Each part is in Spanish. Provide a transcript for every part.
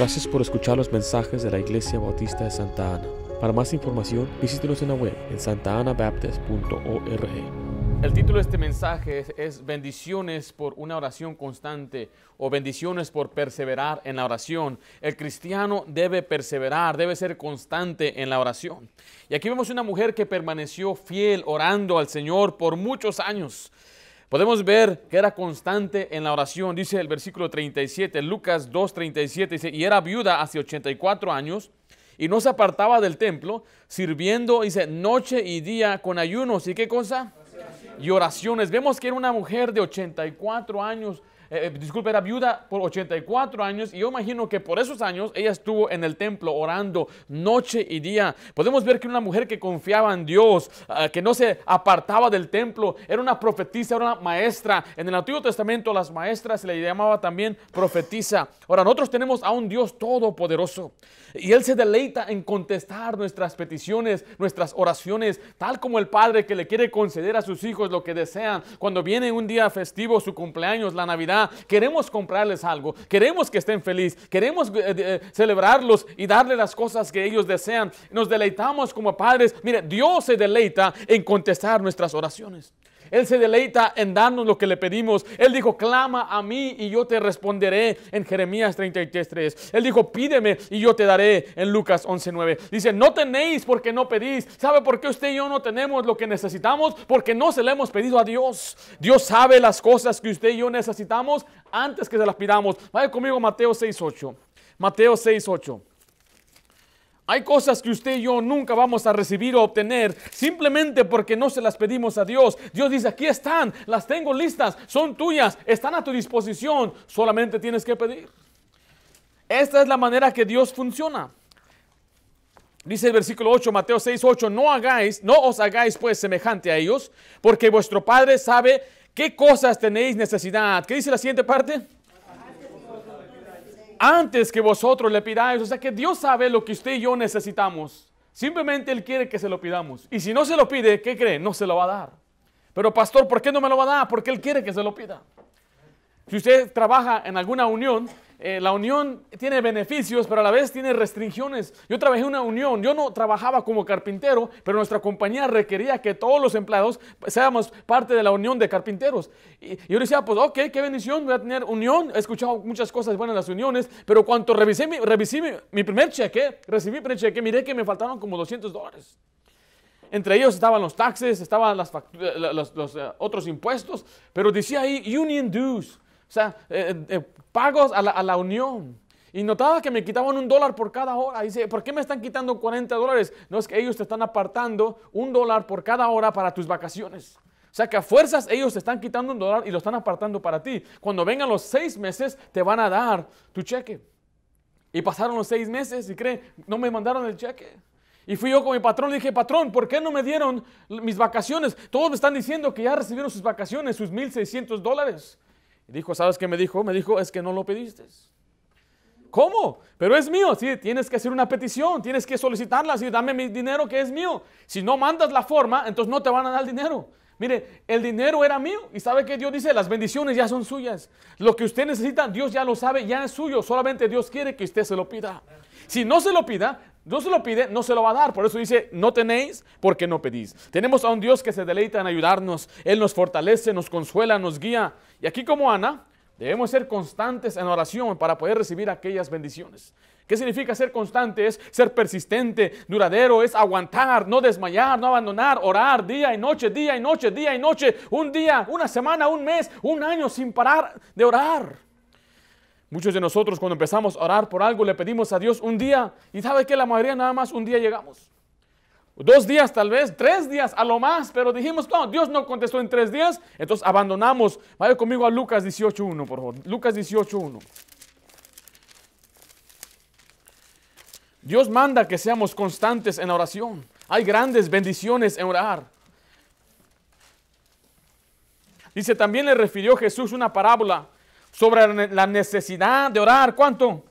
Gracias por escuchar los mensajes de la Iglesia Bautista de Santa Ana. Para más información, visítenos en la web en santaanabaptist.org. El título de este mensaje es, es, Bendiciones por una oración constante o bendiciones por perseverar en la oración. El cristiano debe perseverar, debe ser constante en la oración. Y aquí vemos una mujer que permaneció fiel orando al Señor por muchos años. Podemos ver que era constante en la oración, dice el versículo 37, Lucas 2.37, dice, y era viuda hace 84 años y no se apartaba del templo, sirviendo, dice, noche y día con ayunos. ¿Y qué cosa? Y oraciones. Vemos que era una mujer de 84 años eh, disculpe, era viuda por 84 años y yo imagino que por esos años ella estuvo en el templo orando noche y día. Podemos ver que una mujer que confiaba en Dios, uh, que no se apartaba del templo, era una profetisa, era una maestra. En el Antiguo Testamento las maestras se le llamaba también profetisa. Ahora nosotros tenemos a un Dios todopoderoso y Él se deleita en contestar nuestras peticiones, nuestras oraciones, tal como el Padre que le quiere conceder a sus hijos lo que desean. Cuando viene un día festivo, su cumpleaños, la Navidad, queremos comprarles algo, queremos que estén felices, queremos eh, eh, celebrarlos y darle las cosas que ellos desean. Nos deleitamos como padres. Mire, Dios se deleita en contestar nuestras oraciones. Él se deleita en darnos lo que le pedimos. Él dijo, clama a mí y yo te responderé en Jeremías 33.3. Él dijo, pídeme y yo te daré en Lucas 11.9. Dice, no tenéis porque no pedís. ¿Sabe por qué usted y yo no tenemos lo que necesitamos? Porque no se le hemos pedido a Dios. Dios sabe las cosas que usted y yo necesitamos antes que se las pidamos. Vaya conmigo Mateo 6.8. Mateo 6.8. Hay cosas que usted y yo nunca vamos a recibir o obtener simplemente porque no se las pedimos a Dios. Dios dice, aquí están, las tengo listas, son tuyas, están a tu disposición, solamente tienes que pedir. Esta es la manera que Dios funciona. Dice el versículo 8, Mateo 6, 8, no hagáis, no os hagáis pues semejante a ellos, porque vuestro Padre sabe qué cosas tenéis necesidad. ¿Qué dice la siguiente parte? Antes que vosotros le pidáis. O sea que Dios sabe lo que usted y yo necesitamos. Simplemente Él quiere que se lo pidamos. Y si no se lo pide, ¿qué cree? No se lo va a dar. Pero pastor, ¿por qué no me lo va a dar? Porque Él quiere que se lo pida. Si usted trabaja en alguna unión, eh, la unión tiene beneficios, pero a la vez tiene restricciones. Yo trabajé en una unión, yo no trabajaba como carpintero, pero nuestra compañía requería que todos los empleados seamos parte de la unión de carpinteros. Y, y yo decía, pues ok, qué bendición, voy a tener unión. He escuchado muchas cosas buenas en las uniones, pero cuando revisé mi, revisé mi, primer cheque, recibí mi primer cheque, miré que me faltaban como 200 dólares. Entre ellos estaban los taxes, estaban las, los, uh, otros impuestos, pero decía ahí union dues. O sea, eh, eh, pagos a la, a la, unión. Y notaba que me quitaban un dólar por cada hora. Dice, ¿por qué me están quitando 40 dólares? No es que ellos te están apartando un dólar por cada hora para tus vacaciones. O sea que a fuerzas ellos te están quitando un dólar y lo están apartando para ti. Cuando vengan los seis meses, te van a dar tu cheque. Y pasaron los seis meses y creen, no me mandaron el cheque. Y fui yo con mi patrón y dije, patrón, ¿por qué no me dieron mis vacaciones? Todos me están diciendo que ya recibieron sus vacaciones, sus 1.600 dólares. Dijo, ¿sabes qué me dijo? Me dijo, es que no lo pediste. ¿Cómo? Pero es mío. Sí, tienes que hacer una petición, tienes que solicitarla. Sí, dame mi dinero que es mío. Si no mandas la forma, entonces no te van a dar el dinero. Mire, el dinero era mío y sabe que Dios dice, las bendiciones ya son suyas. Lo que usted necesita, Dios ya lo sabe, ya es suyo. Solamente Dios quiere que usted se lo pida. Si no se lo pida, no se lo pide, no se lo va a dar. Por eso dice, no tenéis porque no pedís. Tenemos a un Dios que se deleita en ayudarnos. Él nos fortalece, nos consuela, nos guía. Y aquí como Ana, debemos ser constantes en oración para poder recibir aquellas bendiciones. ¿Qué significa ser constante? Es ser persistente, duradero, es aguantar, no desmayar, no abandonar, orar día y noche, día y noche, día y noche, un día, una semana, un mes, un año sin parar de orar. Muchos de nosotros cuando empezamos a orar por algo le pedimos a Dios un día y sabe que la mayoría nada más un día llegamos. Dos días tal vez, tres días a lo más, pero dijimos, no, Dios no contestó en tres días, entonces abandonamos. Vaya conmigo a Lucas 18.1, por favor. Lucas 18.1. Dios manda que seamos constantes en oración. Hay grandes bendiciones en orar. Dice, también le refirió Jesús una parábola sobre la necesidad de orar. ¿Cuánto?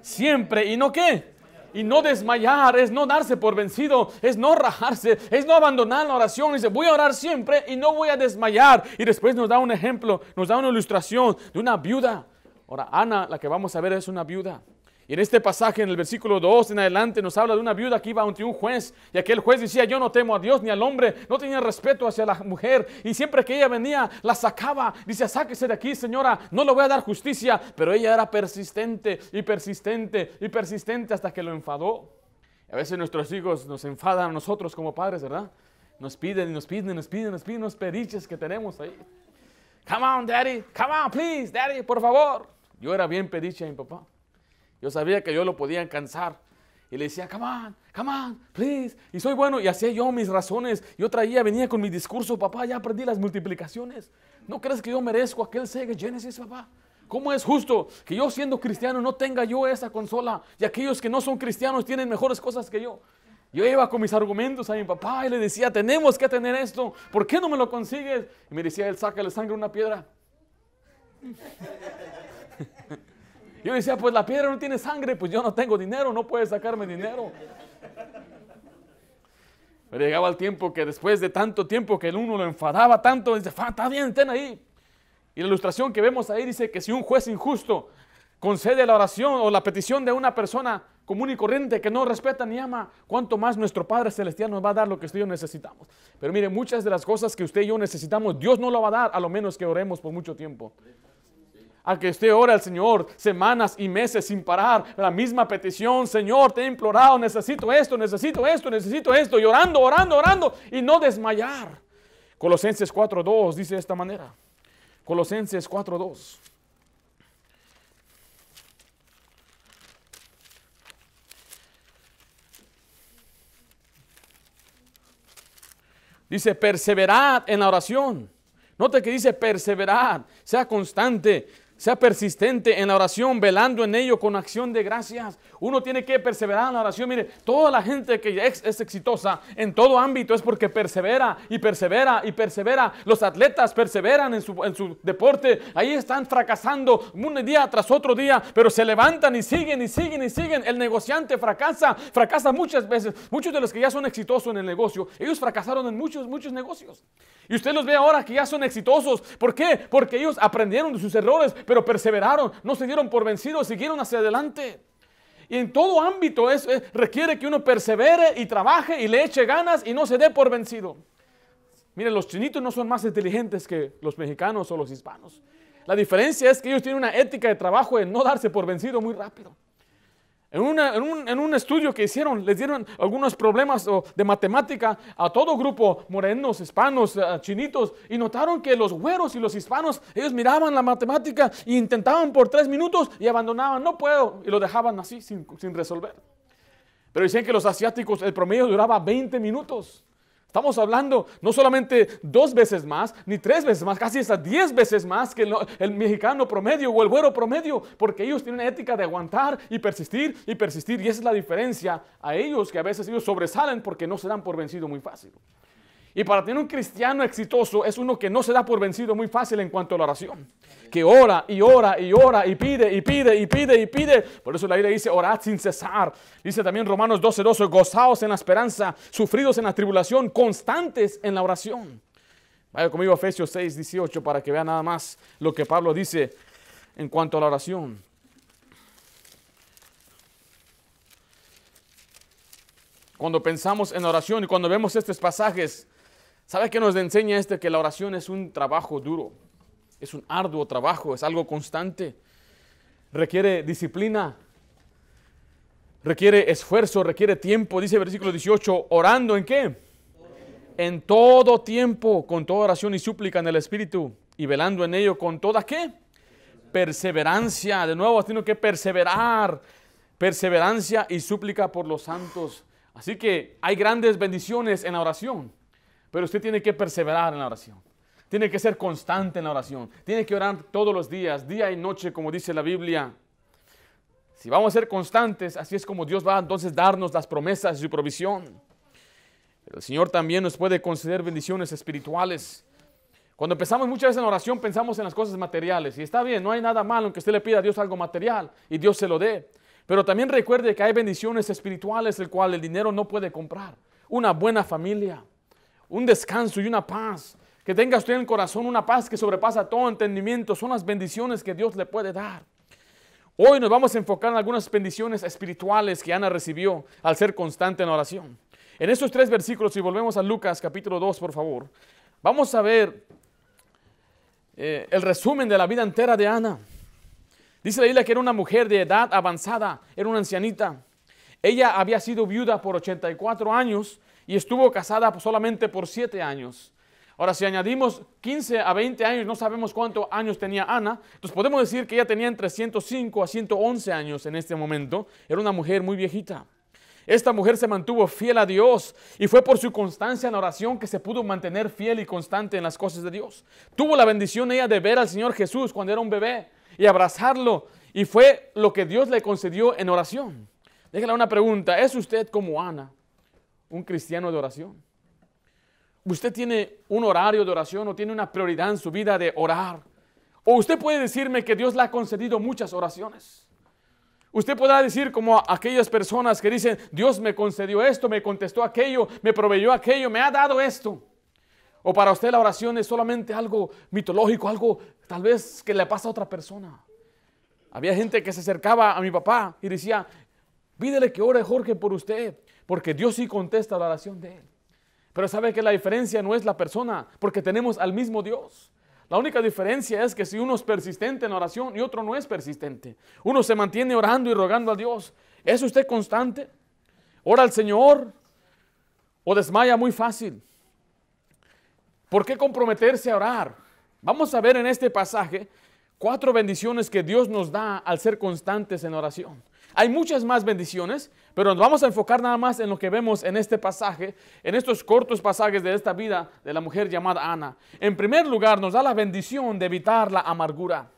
Siempre. ¿Y no qué? Y no desmayar, es no darse por vencido, es no rajarse, es no abandonar la oración. Dice, voy a orar siempre y no voy a desmayar. Y después nos da un ejemplo, nos da una ilustración de una viuda. Ahora, Ana, la que vamos a ver, es una viuda. Y en este pasaje, en el versículo 2 en adelante, nos habla de una viuda que iba ante un juez. Y aquel juez decía, yo no temo a Dios ni al hombre. No tenía respeto hacia la mujer. Y siempre que ella venía, la sacaba. Dice, sáquese de aquí, señora. No le voy a dar justicia. Pero ella era persistente y persistente y persistente hasta que lo enfadó. A veces nuestros hijos nos enfadan a nosotros como padres, ¿verdad? Nos piden y nos piden y nos piden, nos piden unos periches que tenemos ahí. Come on, daddy. Come on, please, daddy, por favor. Yo era bien pediche a mi papá. Yo sabía que yo lo podía alcanzar. Y le decía, come on, come on, please. Y soy bueno. Y hacía yo mis razones. Yo traía, venía con mi discurso, papá, ya aprendí las multiplicaciones. ¿No crees que yo merezco aquel Sega Genesis, papá? ¿Cómo es justo que yo siendo cristiano no tenga yo esa consola y aquellos que no son cristianos tienen mejores cosas que yo? Yo iba con mis argumentos a mi papá y le decía, tenemos que tener esto, ¿por qué no me lo consigues? Y me decía, él saca la sangre una piedra. Yo decía, pues la piedra no tiene sangre, pues yo no tengo dinero, no puede sacarme dinero. Pero llegaba el tiempo que después de tanto tiempo que el uno lo enfadaba tanto, dice, está bien, ten ahí. Y la ilustración que vemos ahí dice que si un juez injusto concede la oración o la petición de una persona común y corriente que no respeta ni ama, cuánto más nuestro Padre Celestial nos va a dar lo que usted y yo necesitamos. Pero mire, muchas de las cosas que usted y yo necesitamos, Dios no lo va a dar, a lo menos que oremos por mucho tiempo a que usted ore al Señor semanas y meses sin parar, la misma petición, Señor, te he implorado, necesito esto, necesito esto, necesito esto, y orando, orando, orando, y no desmayar. Colosenses 4.2 dice de esta manera. Colosenses 4.2. Dice, perseverad en la oración. Note que dice perseverad, sea constante, sea persistente en la oración, velando en ello con acción de gracias. Uno tiene que perseverar en la oración. Mire, toda la gente que es, exitosa en todo ámbito es porque persevera y persevera y persevera. Los atletas perseveran en su, en su deporte. Ahí están fracasando un día tras otro día, pero se levantan y siguen y siguen y siguen. El negociante fracasa, fracasa muchas veces. Muchos de los que ya son exitosos en el negocio, ellos fracasaron en muchos, muchos negocios. Y usted los ve ahora que ya son exitosos. ¿Por qué? Porque ellos aprendieron de sus errores, pero perseveraron, no se dieron por vencidos, siguieron hacia adelante. Y en todo ámbito es, requiere que uno persevere y trabaje y le eche ganas y no se dé por vencido. Miren, los chinitos no son más inteligentes que los mexicanos o los hispanos. La diferencia es que ellos tienen una ética de trabajo de no darse por vencido muy rápido. En, un, estudio que hicieron, les dieron algunos problemas de matemática a todo grupo, morenos, hispanos, eh, chinitos, y notaron que los güeros y los hispanos, ellos miraban la matemática e intentaban por tres minutos y abandonaban, no puedo, y lo dejaban así sin, sin resolver. Pero dicen que los asiáticos, el promedio duraba 20 minutos. Estamos hablando no solamente dos veces más, ni tres veces más, casi hasta diez veces más que el, mexicano promedio o el güero promedio, porque ellos tienen una ética de aguantar y persistir y persistir. Y esa es la diferencia a ellos, que a veces ellos sobresalen porque no se dan por vencido muy fácil. Y para tener un cristiano exitoso es uno que no se da por vencido muy fácil en cuanto a la oración. Que ora y ora y ora y pide y pide y pide y pide. Por eso la Biblia dice orad sin cesar. Dice también Romanos 12, 12, gozaos en la esperanza, sufridos en la tribulación, constantes en la oración. Vaya conmigo a Efesios 6, 18 para que vea nada más lo que Pablo dice en cuanto a la oración. Cuando pensamos en oración y cuando vemos estos pasajes, ¿Sabe qué nos enseña este? Que la oración es un trabajo duro, es un arduo trabajo, es algo constante. Requiere disciplina, requiere esfuerzo, requiere tiempo. Dice el versículo 18, orando en qué? En todo tiempo, con toda oración y súplica en el Espíritu, y velando en ello con toda qué? Perseverancia. De nuevo, tengo que perseverar. Perseverancia y súplica por los santos. Así que hay grandes bendiciones en la oración. Pero usted tiene que perseverar en la oración. Tiene que ser constante en la oración. Tiene que orar todos los días, día y noche, como dice la Biblia. Si vamos a ser constantes, así es como Dios va entonces darnos las promesas y su provisión. Pero el Señor también nos puede conceder bendiciones espirituales. Cuando empezamos muchas veces en oración pensamos en las cosas materiales. Y está bien, no hay nada malo en que usted le pida a Dios algo material y Dios se lo dé. Pero también recuerde que hay bendiciones espirituales el cual el dinero no puede comprar. Una buena familia, un descanso y una paz. Que tenga usted en el corazón una paz que sobrepasa todo entendimiento. Son las bendiciones que Dios le puede dar. Hoy nos vamos a enfocar en algunas bendiciones espirituales que Ana recibió al ser constante en oración. En estos tres versículos, si volvemos a Lucas capítulo 2, por favor, vamos a ver eh, el resumen de la vida entera de Ana. Dice la Biblia que era una mujer de edad avanzada, era una ancianita. Ella había sido viuda por 84 años y estuvo casada solamente por 7 años. Ahora, si añadimos 15 a 20 años, no sabemos cuántos años tenía Ana, entonces podemos decir que ella tenía entre 105 a 111 años en este momento. Era una mujer muy viejita. Esta mujer se mantuvo fiel a Dios y fue por su constancia en oración que se pudo mantener fiel y constante en las cosas de Dios. Tuvo la bendición ella de ver al Señor Jesús cuando era un bebé y abrazarlo y fue lo que Dios le concedió en oración. Déjale una pregunta, ¿es usted como Ana, un cristiano de oración? usted tiene un horario de oración o tiene una prioridad en su vida de orar. O usted puede decirme que Dios le ha concedido muchas oraciones. Usted podrá decir como aquellas personas que dicen, Dios me concedió esto, me contestó aquello, me proveyó aquello, me ha dado esto. O para usted la oración es solamente algo mitológico, algo tal vez que le pasa a otra persona. Había gente que se acercaba a mi papá y decía, pídele que ore Jorge por usted, porque Dios sí contesta la oración de él. Pero sabe que la diferencia no es la persona, porque tenemos al mismo Dios. La única diferencia es que si uno es persistente en oración y otro no es persistente, uno se mantiene orando y rogando a Dios. ¿Es usted constante? ¿Ora al Señor o desmaya muy fácil? ¿Por qué comprometerse a orar? Vamos a ver en este pasaje cuatro bendiciones que Dios nos da al ser constantes en oración. Hay muchas más bendiciones, pero nos vamos a enfocar nada más en lo que vemos en este pasaje, en estos cortos pasajes de esta vida de la mujer llamada Ana. En primer lugar, nos da la bendición de evitar la amargura.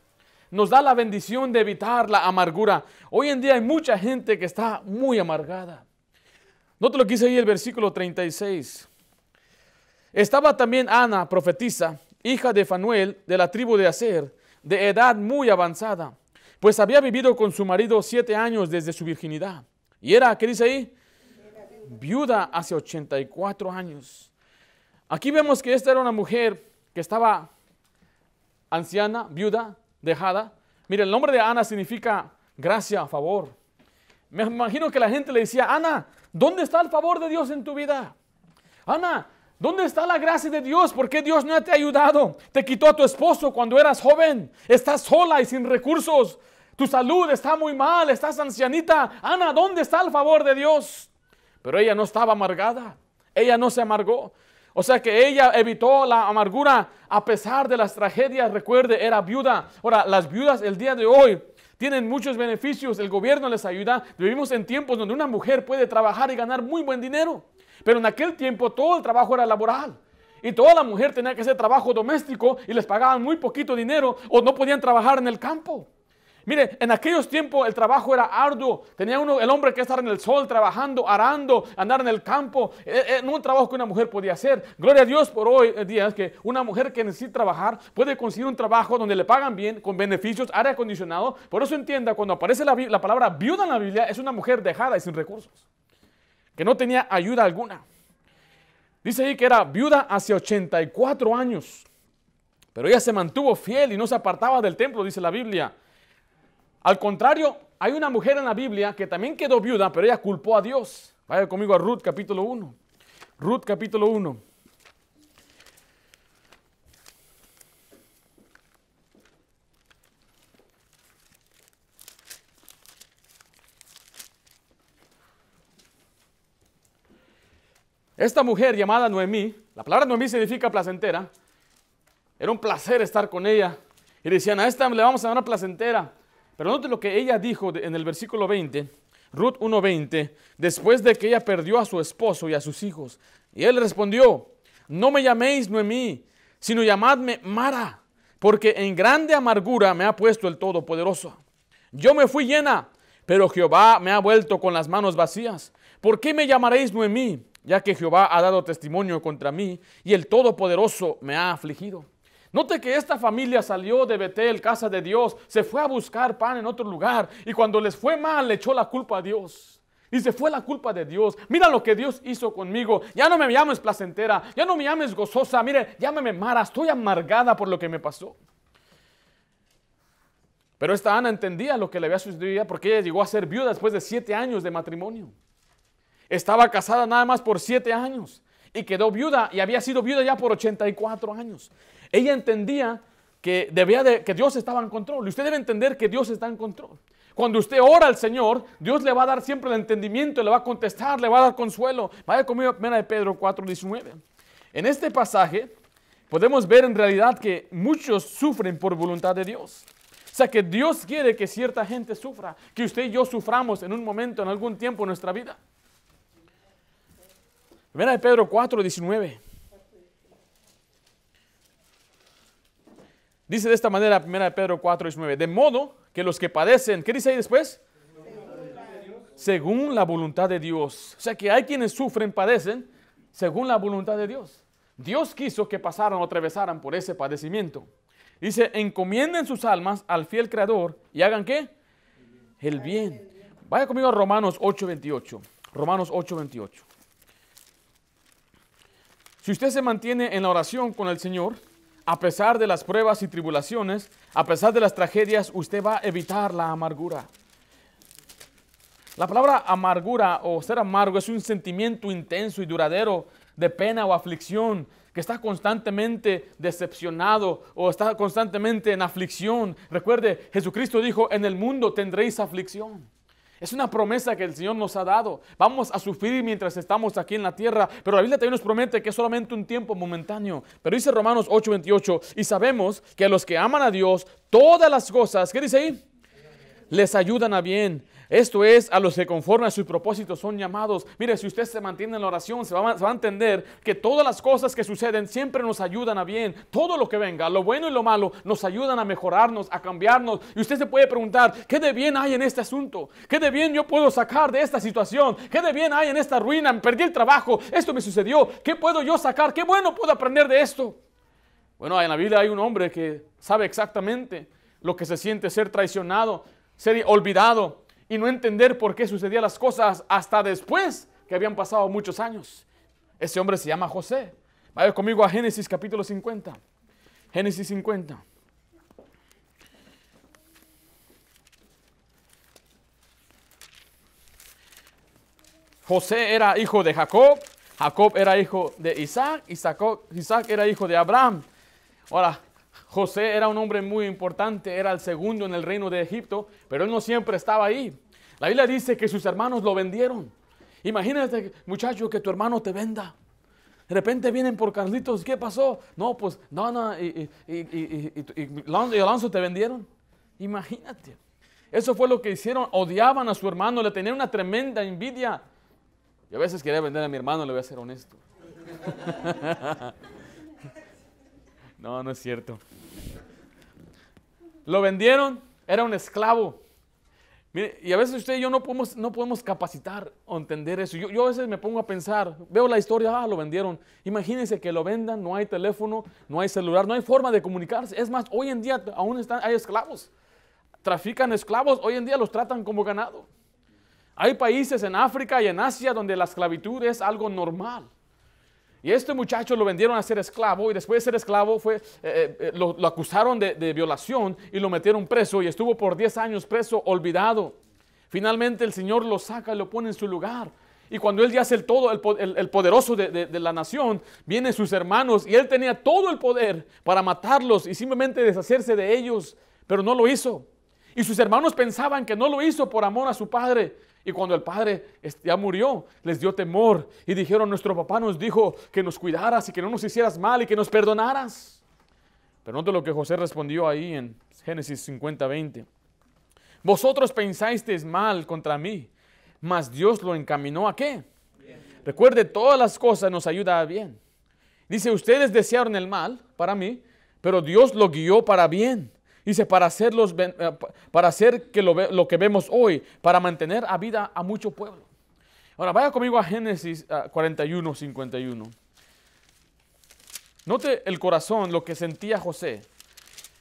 Nos da la bendición de evitar la amargura. Hoy en día hay mucha gente que está muy amargada. Note lo que dice ahí el versículo 36. Estaba también Ana, profetisa, hija de Fanuel, de la tribu de Aser, de edad muy avanzada pues había vivido con su marido siete años desde su virginidad. Y era, ¿qué dice ahí? Viuda hace 84 años. Aquí vemos que esta era una mujer que estaba anciana, viuda, dejada. Mire, el nombre de Ana significa gracia, favor. Me imagino que la gente le decía, Ana, ¿dónde está el favor de Dios en tu vida? Ana, ¿Dónde está la gracia de Dios? ¿Por qué Dios no te ha ayudado? Te quitó a tu esposo cuando eras joven. Estás sola y sin recursos. Tu salud está muy mal, estás ancianita. Ana, ¿dónde está el favor de Dios? Pero ella no estaba amargada. Ella no se amargó. O sea que ella evitó la amargura a pesar de las tragedias. Recuerde, era viuda. Ahora, las viudas el día de hoy tienen muchos beneficios. El gobierno les ayuda. Vivimos en tiempos donde una mujer puede trabajar y ganar muy buen dinero. Pero en aquel tiempo todo el trabajo era laboral. Y toda la mujer tenía que hacer trabajo doméstico y les pagaban muy poquito dinero o no podían trabajar en el campo. Mire, en aquellos tiempos el trabajo era arduo. Tenía uno, el hombre que estar en el sol trabajando, arando, andar en el campo. Eh, eh, no un trabajo que una mujer podía hacer. Gloria a Dios por hoy día que una mujer que necesita trabajar puede conseguir un trabajo donde le pagan bien, con beneficios, aire acondicionado. Por eso entienda, cuando aparece la, la palabra viuda en la Biblia, es una mujer dejada y sin recursos. Que no tenía ayuda alguna. Dice ahí que era viuda hace 84 años. Pero ella se mantuvo fiel y no se apartaba del templo, dice la Biblia. Al contrario, hay una mujer en la Biblia que también quedó viuda, pero ella culpó a Dios. Vaya conmigo a Ruth capítulo 1. Ruth capítulo 1. Esta mujer llamada Noemí, la palabra Noemí significa placentera, era un placer estar con ella. Y decían, a esta le vamos a dar una placentera. Pero note lo que ella dijo en el versículo 20, Ruth 1.20, después de que ella perdió a su esposo y a sus hijos. Y él respondió, no me llaméis Noemí, sino llamadme Mara, porque en grande amargura me ha puesto el Todopoderoso. Yo me fui llena, pero Jehová me ha vuelto con las manos vacías. ¿Por qué me llamaréis Noemí? Ya que Jehová ha dado testimonio contra mí y el Todopoderoso me ha afligido. Note que esta familia salió de Betel, casa de Dios, se fue a buscar pan en otro lugar y cuando les fue mal le echó la culpa a Dios. Se fue la culpa de Dios. Mira lo que Dios hizo conmigo. Ya no me llames placentera, ya no me llames gozosa. Mire, llámame Mara, estoy amargada por lo que me pasó. Pero esta Ana entendía lo que le había sucedido porque ella llegó a ser viuda después de siete años de matrimonio. Estaba casada nada más por siete años y quedó viuda y había sido viuda ya por 84 años. Ella entendía que, debía de, que Dios estaba en control. Y usted debe entender que Dios está en control. Cuando usted ora al Señor, Dios le va a dar siempre el entendimiento, le va a contestar, le va a dar consuelo. Vaya conmigo a 1 de Pedro 4, 19. En este pasaje podemos ver en realidad que muchos sufren por voluntad de Dios. O sea que Dios quiere que cierta gente sufra, que usted y yo suframos en un momento, en algún tiempo en nuestra vida. 1 de Pedro 4, 19. Dice de esta manera 1 de Pedro 4, 19. De modo que los que padecen, ¿qué dice ahí después? Según la voluntad de Dios. O sea que hay quienes sufren, padecen, según la voluntad de Dios. Dios quiso que pasaran o atravesaran por ese padecimiento. Dice, encomienden sus almas al fiel Creador y hagan qué? El bien. Vaya conmigo a Romanos 8:28. Romanos 8:28. Si usted se mantiene en la oración con el Señor, a pesar de las pruebas y tribulaciones, a pesar de las tragedias, usted va a evitar la amargura. La palabra amargura o ser amargo es un sentimiento intenso y duradero de pena o aflicción que está constantemente decepcionado o está constantemente en aflicción. Recuerde, Jesucristo dijo, en el mundo tendréis aflicción. Es una promesa que el Señor nos ha dado. Vamos a sufrir mientras estamos aquí en la tierra, pero la Biblia también nos promete que es solamente un tiempo momentáneo. Pero dice Romanos 8:28, y sabemos que a los que aman a Dios, todas las cosas, ¿qué dice ahí? Les ayudan a bien esto es a los que conforme a su propósito son llamados. Mire, si usted se mantiene en la oración, se va, a entender que todas las cosas que suceden siempre nos ayudan a bien. Todo lo que venga, lo bueno y lo malo, nos ayudan a mejorarnos, a cambiarnos. Y usted se puede preguntar, ¿qué de bien hay en este asunto? ¿Qué de bien yo puedo sacar de esta situación? ¿Qué de bien hay en esta ruina? Perdí el trabajo, esto me sucedió. ¿Qué puedo yo sacar? ¿Qué bueno puedo aprender de esto? Bueno, en la Biblia hay un hombre que sabe exactamente lo que se siente ser traicionado, ser olvidado, y no entender por qué sucedían las cosas hasta después que habían pasado muchos años. Ese hombre se llama José. Vaya conmigo a Génesis capítulo 50. Génesis 50. José era hijo de Jacob, Jacob era hijo de Isaac, Isaac, Isaac era hijo de Abraham. Ahora, José era un hombre muy importante, era el segundo en el reino de Egipto, pero él no siempre estaba ahí. La Biblia dice que sus hermanos lo vendieron. Imagínate, muchacho, que tu hermano te venda. De repente vienen por Carlitos, ¿qué pasó? No, pues, no, y, y, y, y Alonso te vendieron. Imagínate. Eso fue lo que hicieron. Odiaban a su hermano, le tenían una tremenda envidia. Yo a veces quería vender a mi hermano, le voy a ser honesto. no, no es cierto. Lo vendieron, era un esclavo. Mire, y a veces usted y yo no podemos, no podemos capacitar o entender eso. Yo, yo, a veces me pongo a pensar, veo la historia, ah, lo vendieron. Imagínense que lo vendan, no hay teléfono, no hay celular, no hay forma de comunicarse. Es más, hoy en día aún están, hay esclavos. Trafican esclavos, hoy en día los tratan como ganado. Hay países en África y en Asia donde la esclavitud es algo normal. Y este muchacho lo vendieron a ser esclavo y después de ser esclavo fue, eh, eh, eh, lo, acusaron de, violación y lo metieron preso y estuvo por 10 años preso, olvidado. Finalmente el Señor lo saca y lo pone en su lugar. Y cuando él ya es el todo, el, poderoso de, de, la nación, vienen sus hermanos y él tenía todo el poder para matarlos y simplemente deshacerse de ellos, pero no lo hizo. Y sus hermanos pensaban que no lo hizo por amor a su padre, y cuando el padre ya murió, les dio temor y dijeron, nuestro papá nos dijo que nos cuidaras y que no nos hicieras mal y que nos perdonaras. Pero note lo que José respondió ahí en Génesis 50, 20. Vosotros pensasteis mal contra mí, mas Dios lo encaminó a qué? Recuerde, todas las cosas nos ayudan a bien. Dice, ustedes desearon el mal para mí, pero Dios lo guió para bien Dice, para, hacerlos, eh, para hacer que lo, lo, que vemos hoy, para mantener a vida a mucho pueblo. Ahora, vaya conmigo a Génesis 41, 51. Note el corazón, lo que sentía José.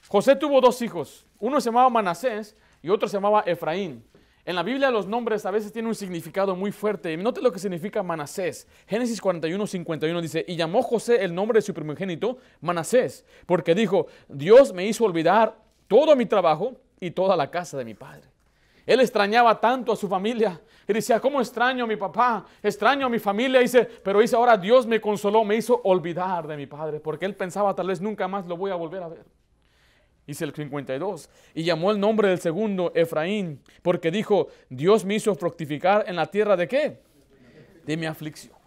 José tuvo dos hijos. Uno se llamaba Manasés y otro se llamaba Efraín. En la Biblia los nombres a veces tienen un significado muy fuerte. Note lo que significa Manasés. Génesis 41, 51 dice, y llamó José el nombre de su primogénito Manasés, porque dijo, Dios me hizo olvidar todo mi trabajo y toda la casa de mi padre. Él extrañaba tanto a su familia. Y decía, ¿cómo extraño a mi papá? Extraño a mi familia. Dice, pero dice, ahora Dios me consoló, me hizo olvidar de mi padre, porque él pensaba, tal vez nunca más lo voy a volver a ver. Dice el 52. Y llamó el nombre del segundo Efraín, porque dijo, Dios me hizo fructificar en la tierra de qué? De mi aflicción.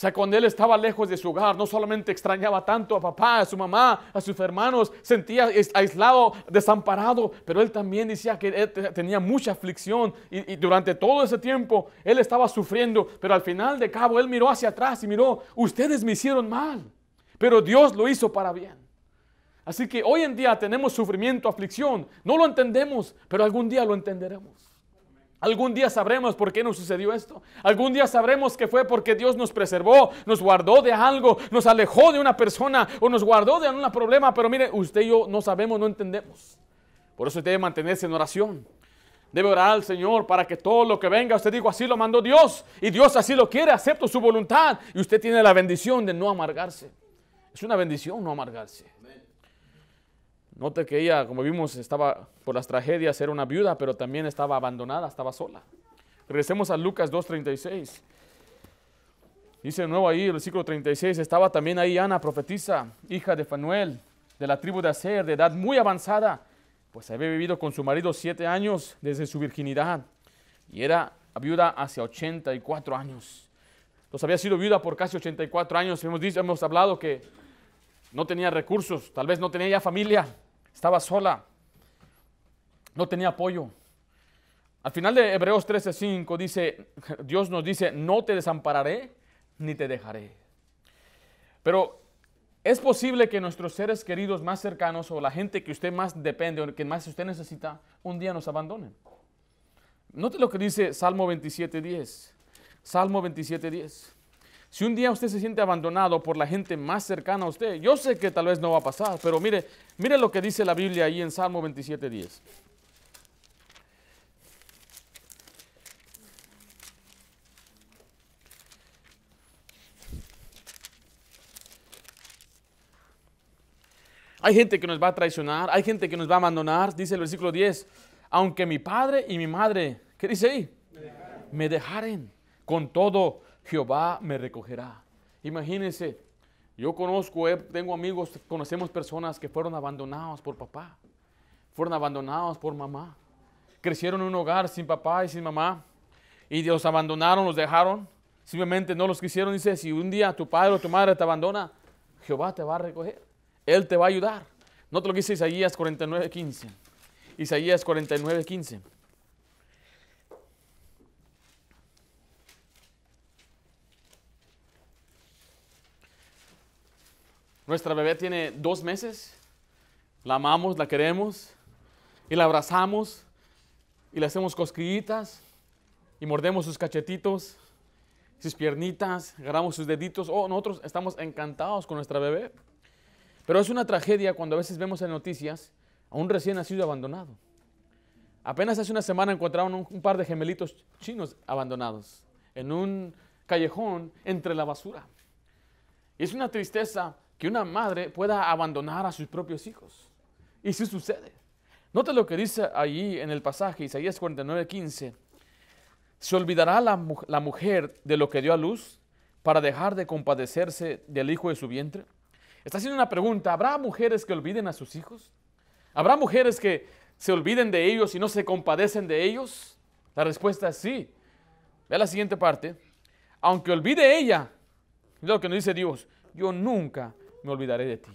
O sea, cuando él estaba lejos de su hogar, no solamente extrañaba tanto a papá, a su mamá, a sus hermanos, sentía aislado, desamparado, pero él también decía que tenía mucha aflicción y, y, durante todo ese tiempo él estaba sufriendo, pero al final de cabo él miró hacia atrás y miró, ustedes me hicieron mal, pero Dios lo hizo para bien. Así que hoy en día tenemos sufrimiento, aflicción, no lo entendemos, pero algún día lo entenderemos. Algún día sabremos por qué nos sucedió esto. Algún día sabremos que fue porque Dios nos preservó, nos guardó de algo, nos alejó de una persona o nos guardó de un problema. Pero mire, usted y yo no sabemos, no entendemos. Por eso debe mantenerse en oración. Debe orar al Señor para que todo lo que venga, usted dijo, así lo mandó Dios. Y Dios así lo quiere, acepto su voluntad. Y usted tiene la bendición de no amargarse. Es una bendición no amargarse. Note que ella, como vimos, estaba por las tragedias, era una viuda, pero también estaba abandonada, estaba sola. Regresemos a Lucas 2.36. Dice de nuevo ahí, el versículo 36, estaba también ahí Ana, profetisa, hija de Fanuel, de la tribu de Aser, de edad muy avanzada, pues había vivido con su marido siete años desde su virginidad y era viuda hacia 84 años. Entonces había sido viuda por casi 84 años. Hemos, dicho, hemos hablado que no tenía recursos, tal vez no tenía ya familia, estaba sola, no tenía apoyo. Al final de Hebreos 13:5 dice, Dios nos dice, no te desampararé ni te dejaré. Pero es posible que nuestros seres queridos más cercanos o la gente que usted más depende o que más usted necesita, un día nos abandonen. Note lo que dice Salmo 27:10. Salmo 27:10. Si un día usted se siente abandonado por la gente más cercana a usted, yo sé que tal vez no va a pasar, pero mire, mire lo que dice la Biblia ahí en Salmo 27.10. Hay gente que nos va a traicionar, hay gente que nos va a abandonar, dice el versículo 10, aunque mi padre y mi madre, ¿qué dice ahí? Me dejaren, con todo Jehová me recogerá. Imagínense, yo conozco, eh, tengo amigos, conocemos personas que fueron abandonados por papá, fueron abandonados por mamá, crecieron en un hogar sin papá y sin mamá, y los abandonaron, los dejaron, simplemente no los quisieron. Dice, si un día tu padre o tu madre te abandona, Jehová te va a recoger, Él te va a ayudar. Note lo que dice Isaías 49, 15. Isaías 49, 15. Nuestra bebé tiene dos meses, la amamos, la queremos y la abrazamos y le hacemos cosquillitas y mordemos sus cachetitos, sus piernitas, agarramos sus deditos. Oh, nosotros estamos encantados con nuestra bebé. Pero es una tragedia cuando a veces vemos en noticias a un recién nacido abandonado. Apenas hace una semana encontraron un, un par de gemelitos chinos abandonados en un callejón entre la basura. Y es una tristeza que una madre pueda abandonar a sus propios hijos. Y si sucede. Note lo que dice allí en el pasaje, Isaías 49, 15. ¿Se olvidará la, la mujer de lo que dio a luz para dejar de compadecerse del hijo de su vientre? Está haciendo una pregunta. ¿Habrá mujeres que olviden a sus hijos? ¿Habrá mujeres que se olviden de ellos y no se compadecen de ellos? La respuesta es sí. Vea la siguiente parte. Aunque olvide ella, lo que nos dice Dios, yo nunca me olvidaré de ti.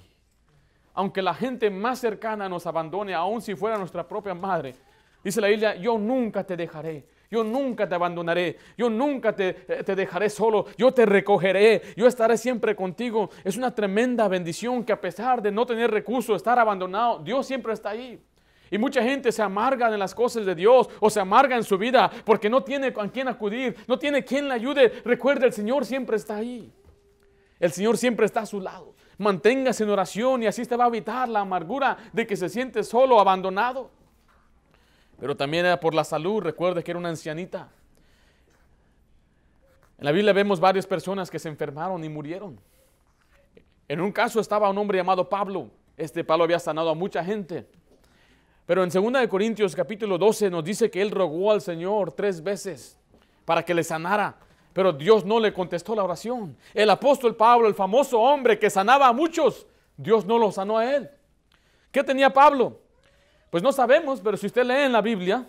Aunque la gente más cercana nos abandone, aun si fuera nuestra propia madre, dice la Biblia, yo nunca te dejaré. Yo nunca te abandonaré, yo nunca te, eh, te, dejaré solo, yo te recogeré, yo estaré siempre contigo. Es una tremenda bendición que a pesar de no tener recursos, estar abandonado, Dios siempre está ahí. Y mucha gente se amarga en las cosas de Dios o se amarga en su vida porque no tiene a quién acudir, no tiene quien le ayude. Recuerda, el Señor siempre está ahí. El Señor siempre está a su lado. Manténgase en oración y así te va a evitar la amargura de que se siente solo, abandonado. Pero también era por la salud, recuerde que era una ancianita. En la Biblia vemos varias personas que se enfermaron y murieron. En un caso estaba un hombre llamado Pablo. Este Pablo había sanado a mucha gente. Pero en 2 de Corintios capítulo 12 nos dice que él rogó al Señor tres veces para que le sanara, pero Dios no le contestó la oración. El apóstol Pablo, el famoso hombre que sanaba a muchos, Dios no lo sanó a él. ¿Qué tenía Pablo? Pues no sabemos, pero si usted lee en la Biblia,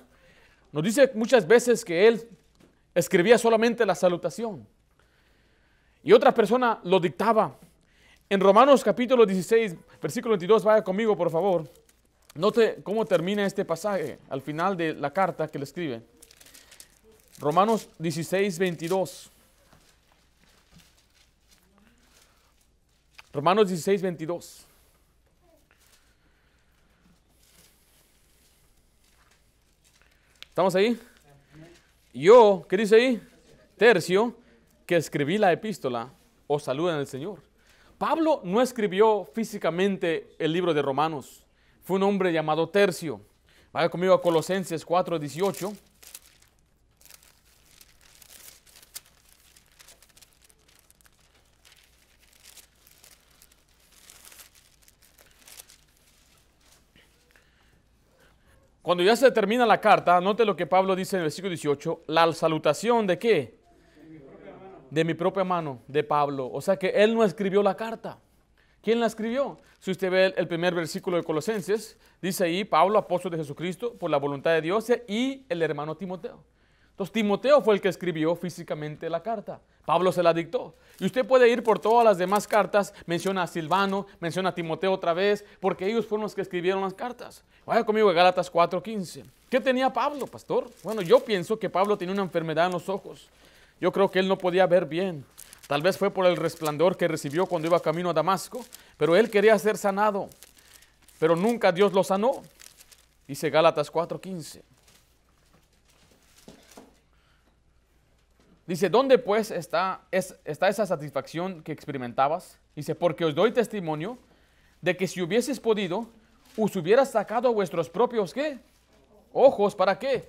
nos dice muchas veces que él escribía solamente la salutación y otra persona lo dictaba. En Romanos capítulo 16, versículo 22, vaya conmigo por favor. Note cómo termina este pasaje al final de la carta que le escribe. Romanos 16, 22. Romanos 16, 22. ¿Estamos ahí? Yo, ¿qué dice ahí? Tercio, que escribí la epístola, os saluda en el Señor. Pablo no escribió físicamente el libro de Romanos. Fue un hombre llamado Tercio. Vaya conmigo a Colosenses 4, 18. Cuando ya se termina la carta, note lo que Pablo dice en el versículo 18, la salutación de qué? de mi propia mano, de Pablo. O sea que él no escribió la carta. ¿Quién la escribió? Si usted ve el primer versículo de Colosenses, dice ahí Pablo, apóstol de Jesucristo, por la voluntad de Dios, y el hermano Timoteo. Entonces Timoteo fue el que escribió físicamente la carta. Pablo se la dictó. Y usted puede ir por todas las demás cartas, menciona a Silvano, menciona a Timoteo otra vez, porque ellos fueron los que escribieron las cartas. Vaya conmigo a Gálatas 4:15. ¿Qué tenía Pablo, pastor? Bueno, yo pienso que Pablo tenía una enfermedad en los ojos. Yo creo que él no podía ver bien. Tal vez fue por el resplandor que recibió cuando iba camino a Damasco, pero él quería ser sanado. Pero nunca Dios lo sanó. Dice Gálatas 4:15. Dice, ¿dónde pues está, está esa satisfacción que experimentabas? Dice, porque os doy testimonio de que si hubieses podido, os hubieras sacado vuestros propios, ¿qué? Ojos, ¿para qué?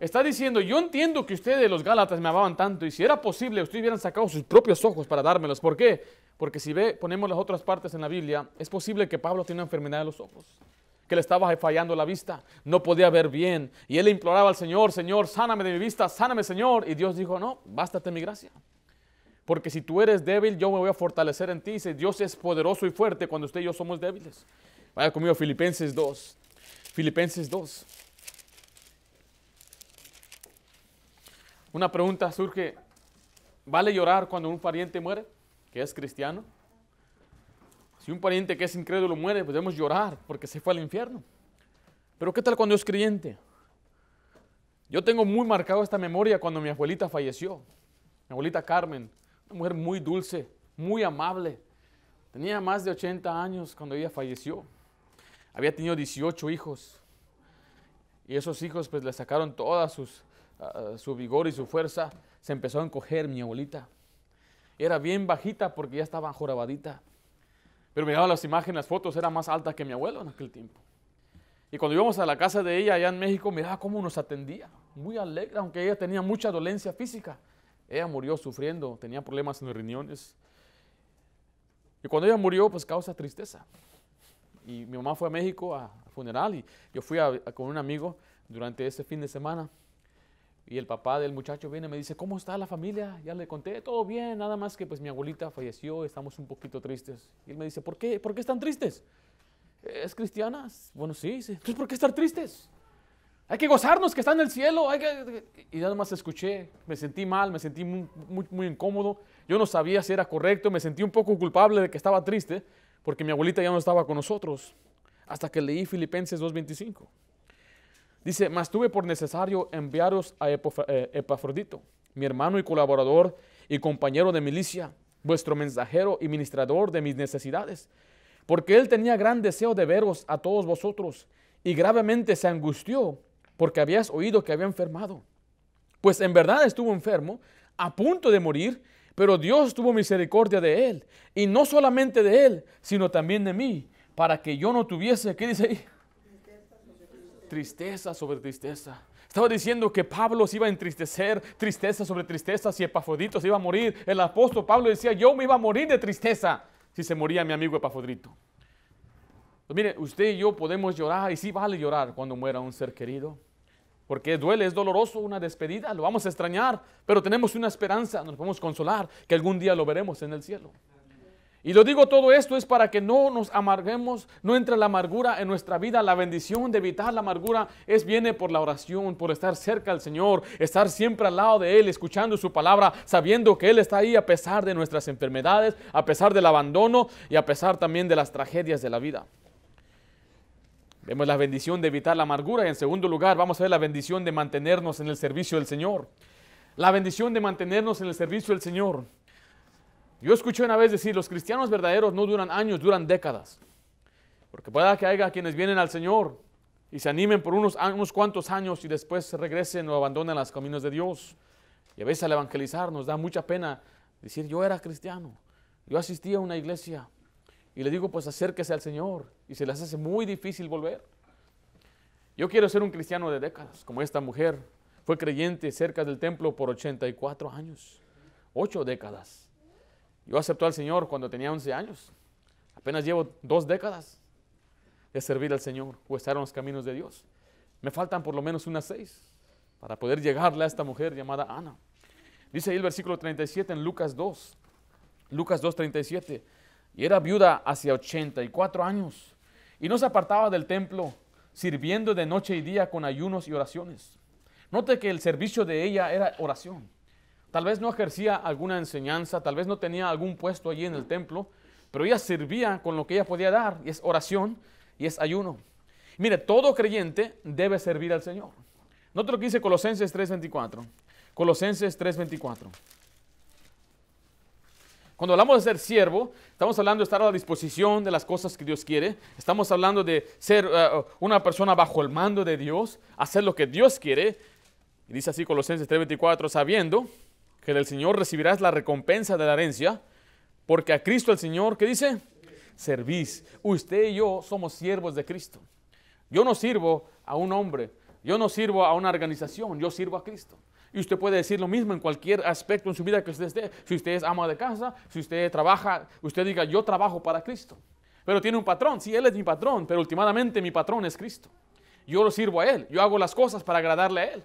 Está diciendo, yo entiendo que ustedes los Gálatas me amaban tanto y si era posible, ustedes hubieran sacado sus propios ojos para dármelos. ¿Por qué? Porque si ve, ponemos las otras partes en la Biblia, es posible que Pablo tiene una enfermedad de los ojos, que le estaba fallando la vista, no podía ver bien. Y él imploraba al Señor, Señor, sáname de mi vista, sáname Señor. Y Dios dijo, no, bástate mi gracia. Porque si tú eres débil, yo me voy a fortalecer en ti. Dice, Dios es poderoso y fuerte cuando usted y yo somos débiles. Vaya conmigo, Filipenses 2. Filipenses 2. Una pregunta surge, ¿vale llorar cuando un pariente muere, que es cristiano? Si un pariente que es incrédulo muere, podemos llorar porque se fue al infierno. Pero ¿qué tal cuando es creyente? Yo tengo muy marcado esta memoria cuando mi abuelita falleció. Mi abuelita Carmen, una mujer muy dulce, muy amable. Tenía más de 80 años cuando ella falleció. Había tenido 18 hijos. Y esos hijos pues le sacaron todas sus su vigor y su fuerza, se empezó a encoger mi abuelita. Era bien bajita porque ya estaba jorabadita. Pero miraba las imágenes, las fotos, era más alta que mi abuelo en aquel tiempo. Y cuando íbamos a la casa de ella allá en México, miraba cómo nos atendía. Muy alegre, aunque ella tenía mucha dolencia física. Ella murió sufriendo, tenía problemas en los riñones. Y cuando ella murió, pues causa tristeza. Y mi mamá fue a México a, funeral y yo fui con un amigo durante ese fin de semana. Y el papá del muchacho viene y me dice, ¿cómo está la familia? Ya le conté, todo bien, nada más que pues mi abuelita falleció, estamos un poquito tristes. Y él me dice, ¿por qué? ¿Por qué están tristes? ¿Es cristiana? Bueno, sí, sí. Entonces, ¿por qué estar tristes? Hay que gozarnos que está en el cielo. Hay que... Y nada más escuché, me sentí mal, me sentí muy, muy, muy incómodo. Yo no sabía si era correcto, me sentí un poco culpable de que estaba triste porque mi abuelita ya no estaba con nosotros. Hasta que leí Filipenses 2.25. Dice, mas tuve por necesario enviaros a eh, Epafrodito, mi hermano y colaborador y compañero de milicia, vuestro mensajero y ministrador de mis necesidades, porque él tenía gran deseo de veros a todos vosotros y gravemente se angustió porque habías oído que había enfermado. Pues en verdad estuvo enfermo, a punto de morir, pero Dios tuvo misericordia de él, y no solamente de él, sino también de mí, para que yo no tuviese, ¿qué dice ahí? Tristeza sobre tristeza. Estaba diciendo que Pablo se iba a entristecer, tristeza sobre tristeza, si Epafrodito se iba a morir. El apóstol Pablo decía, yo me iba a morir de tristeza si se moría mi amigo Epafrodito. Pues mire, usted y yo podemos llorar, y sí vale llorar cuando muera un ser querido. Porque duele, es doloroso una despedida, lo vamos a extrañar, pero tenemos una esperanza, nos podemos consolar, que algún día lo veremos en el cielo. Y lo digo todo esto es para que no nos amarguemos, no entre la amargura en nuestra vida. La bendición de evitar la amargura es viene por la oración, por estar cerca al Señor, estar siempre al lado de Él, escuchando su palabra, sabiendo que Él está ahí a pesar de nuestras enfermedades, a pesar del abandono y a pesar también de las tragedias de la vida. Vemos la bendición de evitar la amargura y en segundo lugar vamos a ver la bendición de mantenernos en el servicio del Señor. La bendición de mantenernos en el servicio del Señor. Yo escuché una vez decir, los cristianos verdaderos no duran años, duran décadas. Porque pueda que haya quienes vienen al Señor y se animen por unos, cuantos años y después se regresen o abandonen los caminos de Dios. Y a veces al evangelizar nos da mucha pena decir, yo era cristiano, yo asistía a una iglesia, y le digo, pues acérquese al Señor. Y se les hace muy difícil volver. Yo quiero ser un cristiano de décadas, como esta mujer. Fue creyente cerca del templo por 84 años. Ocho décadas. Yo acepté al Señor cuando tenía 11 años. Apenas llevo dos décadas de servir al Señor o estar en los caminos de Dios. Me faltan por lo menos unas seis para poder llegarle a esta mujer llamada Ana. Dice ahí el versículo 37 en Lucas 2. Lucas 2, 37 y era viuda hacia 84 años y no se apartaba del templo, sirviendo de noche y día con ayunos y oraciones. Note que el servicio de ella era oración. Tal vez no ejercía alguna enseñanza, tal vez no tenía algún puesto allí en el templo, pero ella servía con lo que ella podía dar, y es oración y es ayuno. Mire, todo creyente debe servir al Señor. Note lo que dice Colosenses 3:24. Colosenses 3:24. Cuando hablamos de ser siervo, estamos hablando de estar a la disposición de las cosas que Dios quiere. Estamos hablando de ser uh, una persona bajo el mando de Dios, hacer lo que Dios quiere. Y dice así Colosenses 3:24, sabiendo que del Señor recibirás la recompensa de la herencia, porque a Cristo el Señor, ¿qué dice? Servís. Usted y yo somos siervos de Cristo. Yo no sirvo a un hombre, yo no sirvo a una organización, yo sirvo a Cristo. Y usted puede decir lo mismo en cualquier aspecto en su vida que usted esté. Si usted es ama de casa, si usted trabaja, usted diga, yo trabajo para Cristo. Pero tiene un patrón, sí, Él es mi patrón, pero últimamente mi patrón es Cristo. Yo lo sirvo a Él, yo hago las cosas para agradarle a Él.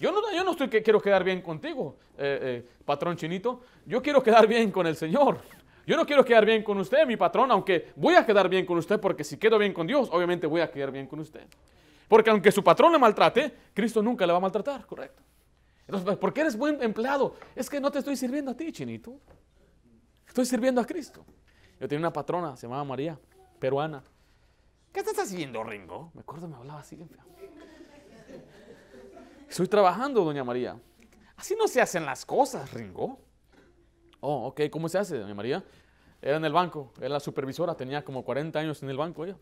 Yo no, yo no estoy que quiero quedar bien contigo, eh, eh, patrón chinito. Yo quiero quedar bien con el Señor. Yo no quiero quedar bien con usted, mi patrón, aunque voy a quedar bien con usted porque si quedo bien con Dios, obviamente voy a quedar bien con usted. Porque aunque su patrón le maltrate, Cristo nunca le va a maltratar, ¿correcto? Entonces, ¿por qué eres buen empleado? Es que no te estoy sirviendo a ti, chinito. Estoy sirviendo a Cristo. Yo tenía una patrona, se llamaba María, peruana. ¿Qué estás haciendo, Ringo? Me acuerdo, me hablaba así. Estoy trabajando, doña María. Así no se hacen las cosas, Ringo. Oh, ok, ¿cómo se hace, doña María? Era en el banco, era la supervisora, tenía como 40 años en el banco ella.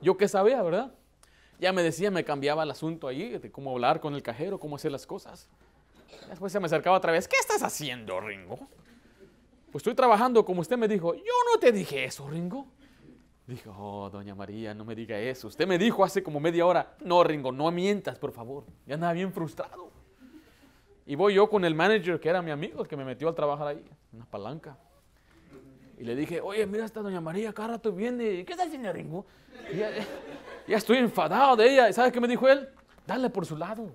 Yo qué sabía, ¿verdad? Ya me decía, me cambiaba el asunto ahí, de cómo hablar con el cajero, cómo hacer las cosas. Después se me acercaba otra vez, ¿qué estás haciendo, Ringo? Pues estoy trabajando como usted me dijo. Yo no te dije eso, Ringo. Dijo, oh, doña María, no me diga eso. Usted me dijo hace como media hora, no, Ringo, no mientas, por favor. Ya andaba bien frustrado. Y voy yo con el manager, que era mi amigo, que me metió al trabajar ahí, una palanca. Y le dije, oye, mira esta doña María, cada rato viene. ¿Qué está haciendo, Ringo? Ya estoy enfadado de ella. ¿Y sabes qué me dijo él? Dale por su lado.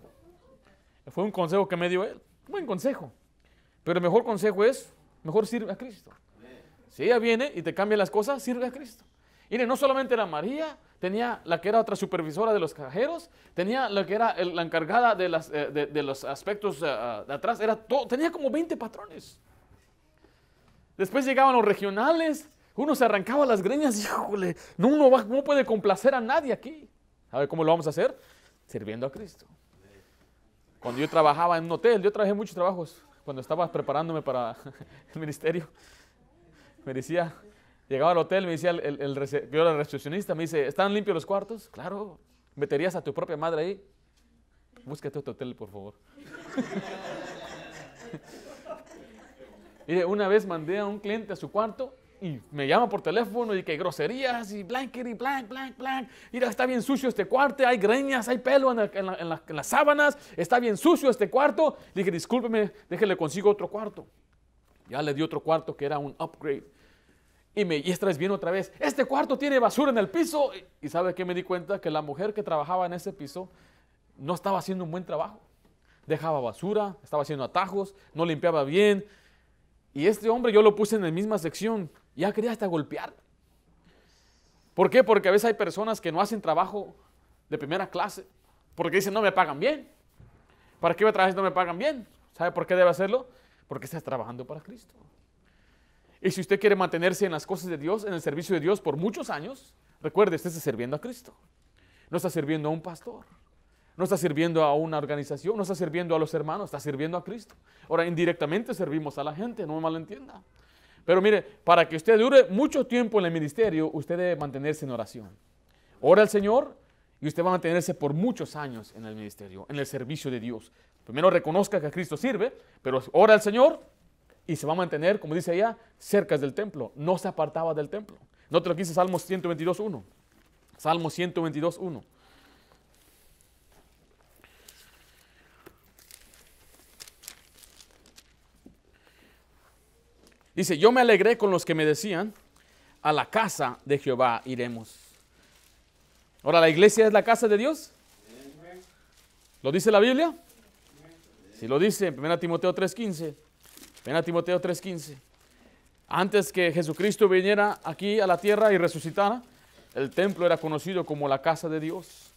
Fue un consejo que me dio él. Buen consejo. Pero el mejor consejo es, mejor sirve a Cristo. Si ella viene y te cambia las cosas, sirve a Cristo. Mire, no solamente era María, tenía la que era otra supervisora de los cajeros, tenía la que era la encargada de, las, eh, de, los aspectos ah, de atrás, era todo, tenía como 20 patrones. Después llegaban los regionales, uno se arrancaba las greñas híjole, no, uno no puede complacer a nadie aquí. ¿Sabe cómo lo vamos a hacer? Sirviendo a Cristo. Cuando yo trabajaba en un hotel, yo trabajé muchos trabajos cuando estaba preparándome para el ministerio. Me decía, llegaba al hotel, me decía el, el, el, el recepcionista, me dice, ¿están limpios los cuartos? Claro, meterías a tu propia madre ahí. Búscate otro hotel, por favor. Mire, una vez mandé a un cliente a su cuarto y me llama por teléfono y que groserías y blanket y blank, blank, blank. Mira, está bien sucio este cuarto, hay greñas, hay pelo en, las sábanas, está bien sucio este cuarto. Le dije, discúlpeme, déjele consigo otro cuarto. Ya le di otro cuarto que era un upgrade. Y, me, y esta vez otra vez, este cuarto tiene basura en el piso. Y, y sabe que me di cuenta que la mujer que trabajaba en ese piso no estaba haciendo un buen trabajo. Dejaba basura, estaba haciendo atajos, no limpiaba bien. Y este hombre yo lo puse en la misma sección. Ya quería hasta golpear. ¿Por qué? Porque a veces hay personas que no hacen trabajo de primera clase. Porque dicen, no me pagan bien. ¿Para qué voy a trabajar si no me pagan bien? ¿Sabe por qué debe hacerlo? Porque está trabajando para Cristo. Y si usted quiere mantenerse en las cosas de Dios, en el servicio de Dios por muchos años, recuerde, usted está sirviendo a Cristo. No está sirviendo a un pastor. No está sirviendo a una organización, no está sirviendo a los hermanos, está sirviendo a Cristo. Ahora, indirectamente servimos a la gente, no me malentienda. Pero mire, para que usted dure mucho tiempo en el ministerio, usted debe mantenerse en oración. Ora al Señor y usted va a mantenerse por muchos años en el ministerio, en el servicio de Dios. Primero reconozca que Cristo sirve, pero ora al Señor y se va a mantener, como dice ella, cerca del templo. No se apartaba del templo. No te lo dice Salmos 122.1. Salmo 122.1. Dice, yo me alegré con los que me decían, a la casa de Jehová iremos. Ahora, ¿la iglesia es la casa de Dios? ¿Lo dice la Biblia? Si lo dice en 1 Timoteo 3.15. 1 Timoteo 3.15. Antes que Jesucristo viniera aquí a la tierra y resucitara, el templo era conocido como la casa de Dios.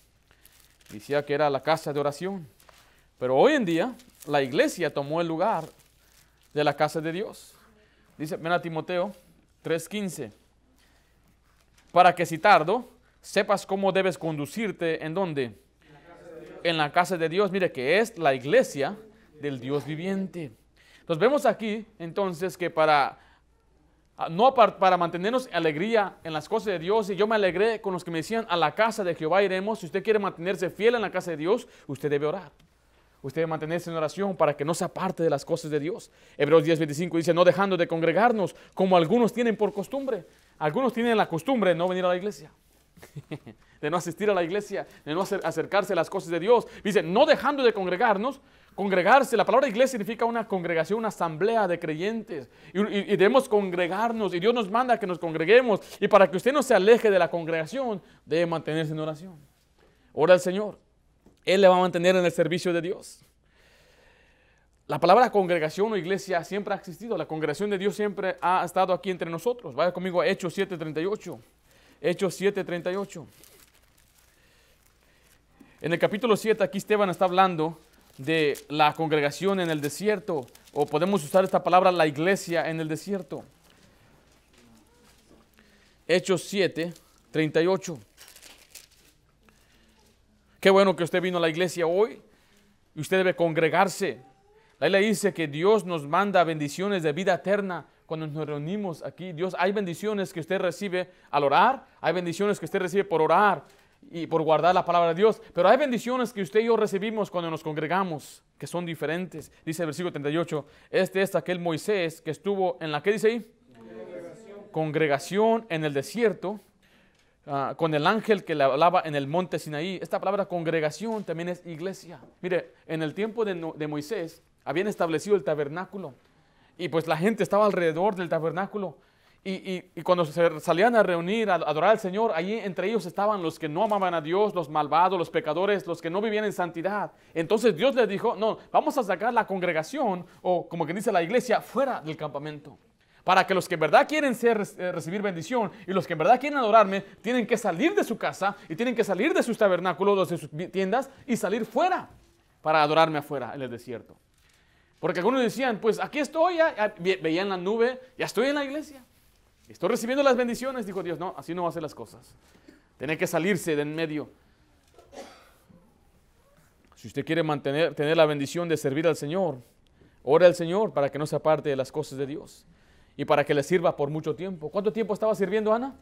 Decía que era la casa de oración. Pero hoy en día la iglesia tomó el lugar de la casa de Dios. Dice, ven a Timoteo 3:15. Para que si tardo, sepas cómo debes conducirte en dónde? En la casa de Dios. Mire que es la iglesia del Dios viviente. Entonces vemos aquí entonces que para no para, mantenernos alegría en las cosas de Dios, y yo me alegré con los que me decían, a la casa de Jehová iremos, si usted quiere mantenerse fiel en la casa de Dios, usted debe orar. Usted debe mantenerse en oración para que no se aparte de las cosas de Dios. Hebreos 10:25 dice, no dejando de congregarnos, como algunos tienen por costumbre. Algunos tienen la costumbre de no venir a la iglesia, de no asistir a la iglesia, de no acercarse a las cosas de Dios. Dice, no dejando de congregarnos, congregarse, la palabra iglesia significa una congregación, una asamblea de creyentes. Y, debemos congregarnos y Dios nos manda que nos congreguemos. Y para que usted no se aleje de la congregación, debe mantenerse en oración. Ora al Señor. Él le va a mantener en el servicio de Dios. La palabra congregación o iglesia siempre ha existido. La congregación de Dios siempre ha estado aquí entre nosotros. Vaya conmigo a Hechos 7:38. Hechos 7:38. En el capítulo 7 aquí Esteban está hablando de la congregación en el desierto. O podemos usar esta palabra, la iglesia en el desierto. Hechos 7, 38. Qué bueno que usted vino a la iglesia hoy y usted debe congregarse. La dice que Dios nos manda bendiciones de vida eterna cuando nos reunimos aquí. Dios, hay bendiciones que usted recibe al orar, hay bendiciones que usted recibe por orar y por guardar la palabra de Dios, pero hay bendiciones que usted y yo recibimos cuando nos congregamos, que son diferentes. Dice el versículo 38, este es aquel Moisés que estuvo en la, ¿qué dice ahí? Congregación, Congregación en el desierto Ah, con el ángel que le hablaba en el monte Sinaí. Esta palabra congregación también es iglesia. Mire, en el tiempo de, Moisés habían establecido el tabernáculo y pues la gente estaba alrededor del tabernáculo. Y, cuando se salían a reunir, a adorar al Señor, allí entre ellos estaban los que no amaban a Dios, los malvados, los pecadores, los que no vivían en santidad. Entonces Dios les dijo, no, vamos a sacar la congregación, o como que dice la iglesia, fuera del campamento para que los que en verdad quieren ser, eh, recibir bendición y los que en verdad quieren adorarme, tienen que salir de su casa y tienen que salir de sus tabernáculos, de sus tiendas y salir fuera para adorarme afuera en el desierto. Porque algunos decían, pues aquí estoy, veían la nube, ya estoy en la iglesia. Estoy recibiendo las bendiciones, dijo Dios. No, así no va a ser las cosas. Tiene que salirse de en medio. Si usted quiere mantener, tener la bendición de servir al Señor, ore al Señor para que no se aparte de las cosas de Dios y para que le sirva por mucho tiempo. ¿Cuánto tiempo estaba sirviendo Ana?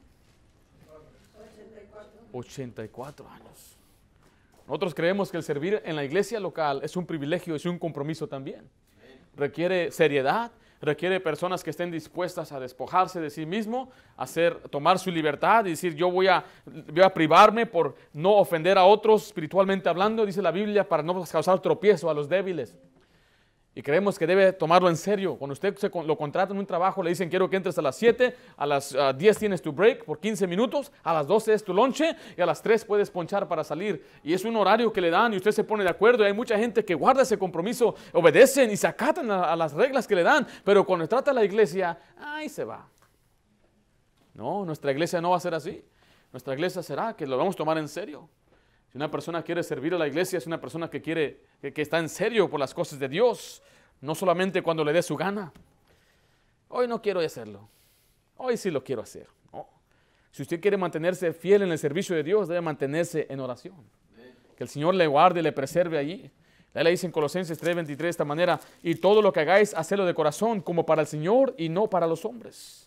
84. 84 años. Nosotros creemos que el servir en la iglesia local es un privilegio, es un compromiso también. Requiere seriedad, requiere personas que estén dispuestas a despojarse de sí mismo, hacer, tomar su libertad y decir yo voy a, voy a privarme por no ofender a otros espiritualmente hablando, dice la Biblia, para no causar tropiezo a los débiles. Y creemos que debe tomarlo en serio. Cuando usted lo contrata en un trabajo, le dicen quiero que entres a las 7, a las ah, 10 tienes tu break por 15 minutos, a las 12 es tu lonche y a las 3 puedes ponchar para salir. Y es un horario que le dan y usted se pone de acuerdo. Y hay mucha gente que guarda ese compromiso, obedecen y se acatan a, a las reglas que le dan. Pero cuando trata la iglesia, ahí se va. No, nuestra iglesia no va a ser así. Nuestra iglesia será que lo vamos a tomar en serio. Una persona quiere servir a la iglesia, es una persona que quiere, que, está en serio por las cosas de Dios, no solamente cuando le dé su gana. Hoy no quiero hacerlo. Hoy sí lo quiero hacer. Si usted quiere mantenerse fiel en el servicio de Dios, debe mantenerse en oración. Que el Señor le guarde y le preserve allí. La le dice en Colosenses 3:23 de esta manera, y todo lo que hagáis, hacedlo de corazón, como para el Señor y no para los hombres.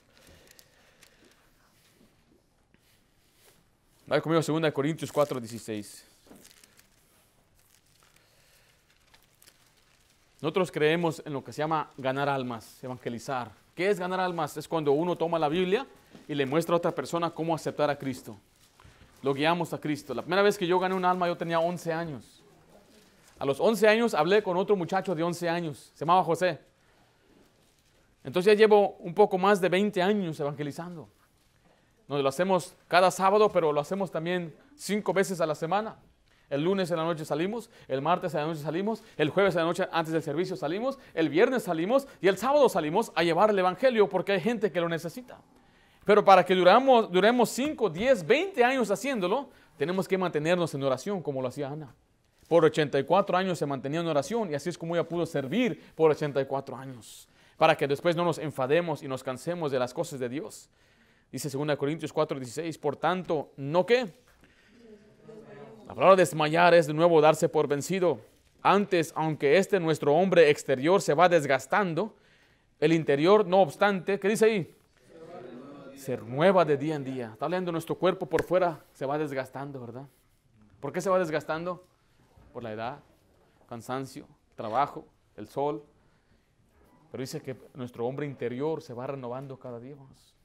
Vaya conmigo 2 Corintios 4:16. Nosotros creemos en lo que se llama ganar almas, evangelizar. ¿Qué es ganar almas? Es cuando uno toma la Biblia y le muestra a otra persona cómo aceptar a Cristo. Lo guiamos a Cristo. La primera vez que yo gané un alma yo tenía 11 años. A los 11 años hablé con otro muchacho de 11 años, se llamaba José. Entonces ya llevo un poco más de 20 años evangelizando. Nos lo hacemos cada sábado, pero lo hacemos también cinco veces a la semana. El lunes en la noche salimos, el martes en la noche salimos, el jueves en la noche antes del servicio salimos, el viernes salimos y el sábado salimos a llevar el Evangelio porque hay gente que lo necesita. Pero para que duramos, duremos 5, 10, 20 años haciéndolo, tenemos que mantenernos en oración como lo hacía Ana. Por 84 años se mantenía en oración y así es como ella pudo servir por 84 años. Para que después no nos enfademos y nos cansemos de las cosas de Dios. Dice 2 Corintios 4, 16, por tanto, ¿no qué? La palabra desmayar es de nuevo darse por vencido. Antes, aunque este nuestro hombre exterior se va desgastando, el interior, no obstante, ¿qué dice ahí? Se renueva de día en día. Está hablando nuestro cuerpo por fuera, se va desgastando, ¿verdad? ¿Por qué se va desgastando? Por la edad, cansancio, trabajo, el sol. Pero dice que nuestro hombre interior se va renovando cada día más.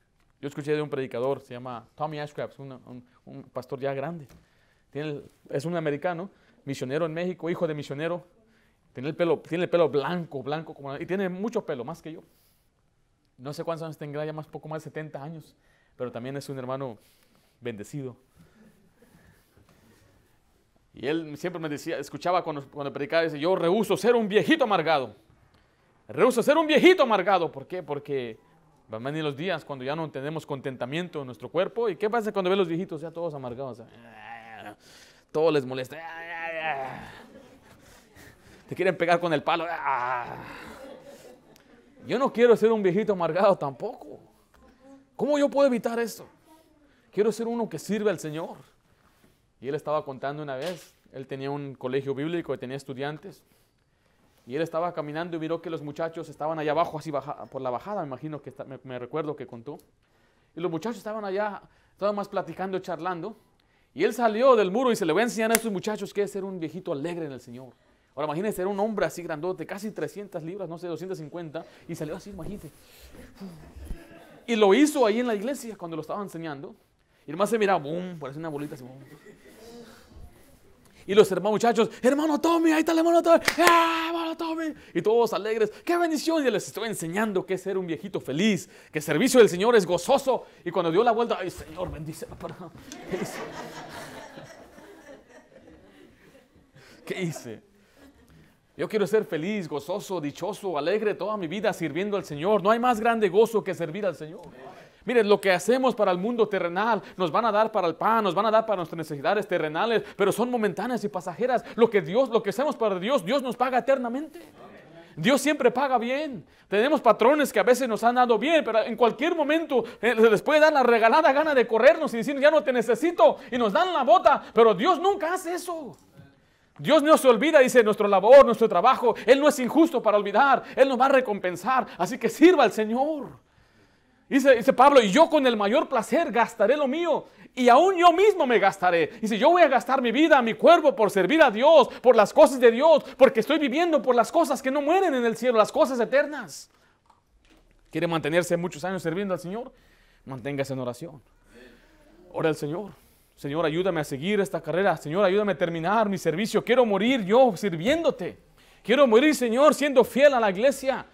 Yo escuché de un predicador, se llama Tommy Ashcraft, un, un, pastor ya grande. Tiene, es un americano, misionero en México, hijo de misionero. Tiene el pelo, tiene el pelo blanco, blanco, como, y tiene mucho pelo, más que yo. No sé cuántos años tendrá, ya más poco más de 70 años, pero también es un hermano bendecido. Y él siempre me decía, escuchaba cuando, cuando predicaba, dice, yo rehuso ser un viejito amargado. Rehuso ser un viejito amargado. ¿Por qué? Porque van a venir los días cuando ya no tenemos contentamiento en nuestro cuerpo. ¿Y qué pasa cuando ve los viejitos ya todos amargados? Todo les molesta. Te quieren pegar con el palo. Yo no quiero ser un viejito amargado tampoco. ¿Cómo yo puedo evitar eso? Quiero ser uno que sirve al Señor. Y él estaba contando una vez, él tenía un colegio bíblico y tenía estudiantes. Y él estaba caminando y miró que los muchachos estaban allá abajo, así por la bajada, me imagino que me, recuerdo que contó. Y los muchachos estaban allá, estaban más platicando, charlando. Y él salió del muro y se le voy a enseñar a estos muchachos que es ser un viejito alegre en el Señor. Ahora imagínense, ser un hombre así grandote, casi 300 libras, no sé, 250, y salió así, imagínense. Y lo hizo ahí en la iglesia cuando lo estaba enseñando. Y además se miraba, boom, parece una bolita así, boom. Y los hermanos muchachos, hermano Tommy, ahí está el hermano Tommy, ¡Ah, hermano Tommy! Y todos alegres, ¡qué bendición! Y les estoy enseñando que ser un viejito feliz, que el servicio del Señor es gozoso. Y cuando dio la vuelta, ¡ay, Señor, bendice! ¿Qué hice? ¿Qué hice? Yo quiero ser feliz, gozoso, dichoso, alegre toda mi vida sirviendo al Señor. No hay más grande gozo que servir al Señor. Miren, lo que hacemos para el mundo terrenal nos van a dar para el pan, nos van a dar para nuestras necesidades terrenales, pero son momentáneas y pasajeras. Lo que Dios, lo que hacemos para Dios, Dios nos paga eternamente. Dios siempre paga bien. Tenemos patrones que a veces nos han dado bien, pero en cualquier momento eh, les puede dar la regalada gana de corrernos y decir, ya no te necesito, y nos dan la bota, pero Dios nunca hace eso. Dios no se olvida, dice, nuestro labor, nuestro trabajo. Él no es injusto para olvidar. Él nos va a recompensar. Así que sirva al Señor. Dice, dice, Pablo, y yo con el mayor placer gastaré lo mío. Y aún yo mismo me gastaré. Dice, yo voy a gastar mi vida, mi cuerpo por servir a Dios, por las cosas de Dios, porque estoy viviendo por las cosas que no mueren en el cielo, las cosas eternas. ¿Quiere mantenerse muchos años sirviendo al Señor? Manténgase en oración. Ora al Señor. Señor, ayúdame a seguir esta carrera. Señor, ayúdame a terminar mi servicio. Quiero morir yo sirviéndote. Quiero morir, Señor, siendo fiel a la iglesia.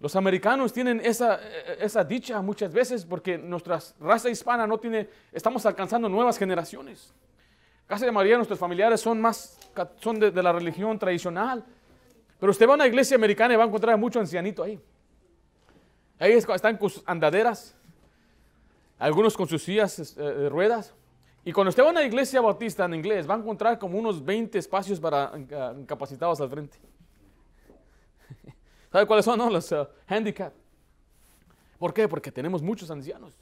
Los americanos tienen esa, esa dicha muchas veces porque nuestra raza hispana no tiene, estamos alcanzando nuevas generaciones. Casi la mayoría de nuestros familiares son más, son de, de la religión tradicional. Pero usted va a una iglesia americana y va a encontrar mucho ancianito ahí. Ahí están con sus andaderas, algunos con sus sillas eh, de ruedas. Y cuando usted va a una iglesia bautista en inglés, va a encontrar como unos 20 espacios para uh, incapacitados al frente. ¿Sabe cuáles son? No? Los uh, handicap. ¿Por qué? Porque tenemos muchos ancianos.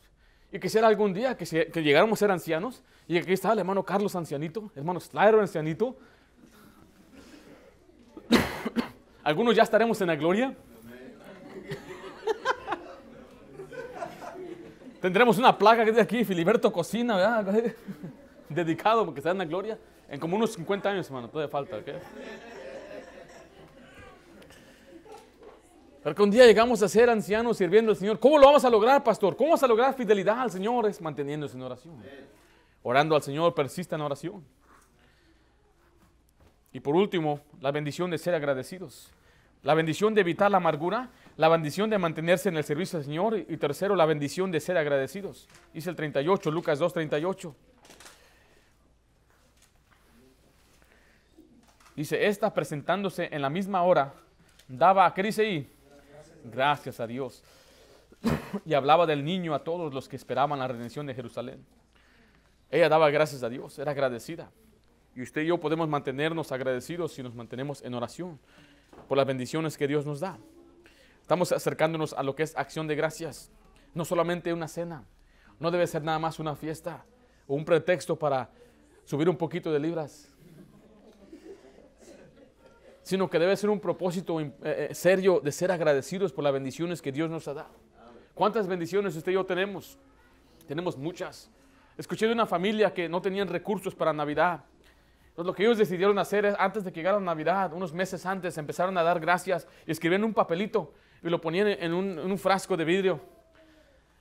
Y quisiera algún día que, que llegáramos a ser ancianos. Y aquí está el hermano Carlos ancianito, hermano Slider ancianito. Algunos ya estaremos en la gloria. Tendremos una placa que dice aquí, Filiberto Cocina, ¿verdad? Dedicado porque está en la gloria. En como unos 50 años, hermano, todavía falta. ¿ok? Pero que un día llegamos a ser ancianos sirviendo al Señor. ¿Cómo lo vamos a lograr, pastor? ¿Cómo vamos a lograr fidelidad al Señor? Es manteniéndose en oración. Orando al Señor, persista en oración. Y por último, la bendición de ser agradecidos. La bendición de evitar la amargura, la bendición de mantenerse en el servicio del Señor y tercero, la bendición de ser agradecidos. Dice el 38, Lucas 2, 38. Dice, esta presentándose en la misma hora, daba, ¿qué dice ahí? Gracias a Dios. y hablaba del niño a todos los que esperaban la redención de Jerusalén. Ella daba gracias a Dios, era agradecida. Y usted y yo podemos mantenernos agradecidos si nos mantenemos en oración por las bendiciones que Dios nos da. Estamos acercándonos a lo que es acción de gracias. No solamente una cena. No debe ser nada más una fiesta o un pretexto para subir un poquito de libras. Sino que debe ser un propósito eh, eh, serio de ser agradecidos por las bendiciones que Dios nos ha dado. ¿Cuántas bendiciones usted y yo tenemos? Tenemos muchas. Escuché de una familia que no tenían recursos para Navidad entonces, lo que ellos decidieron hacer es, antes de que llegara Navidad, unos meses antes, empezaron a dar gracias y escribían un papelito y lo ponían en un, en un frasco de vidrio.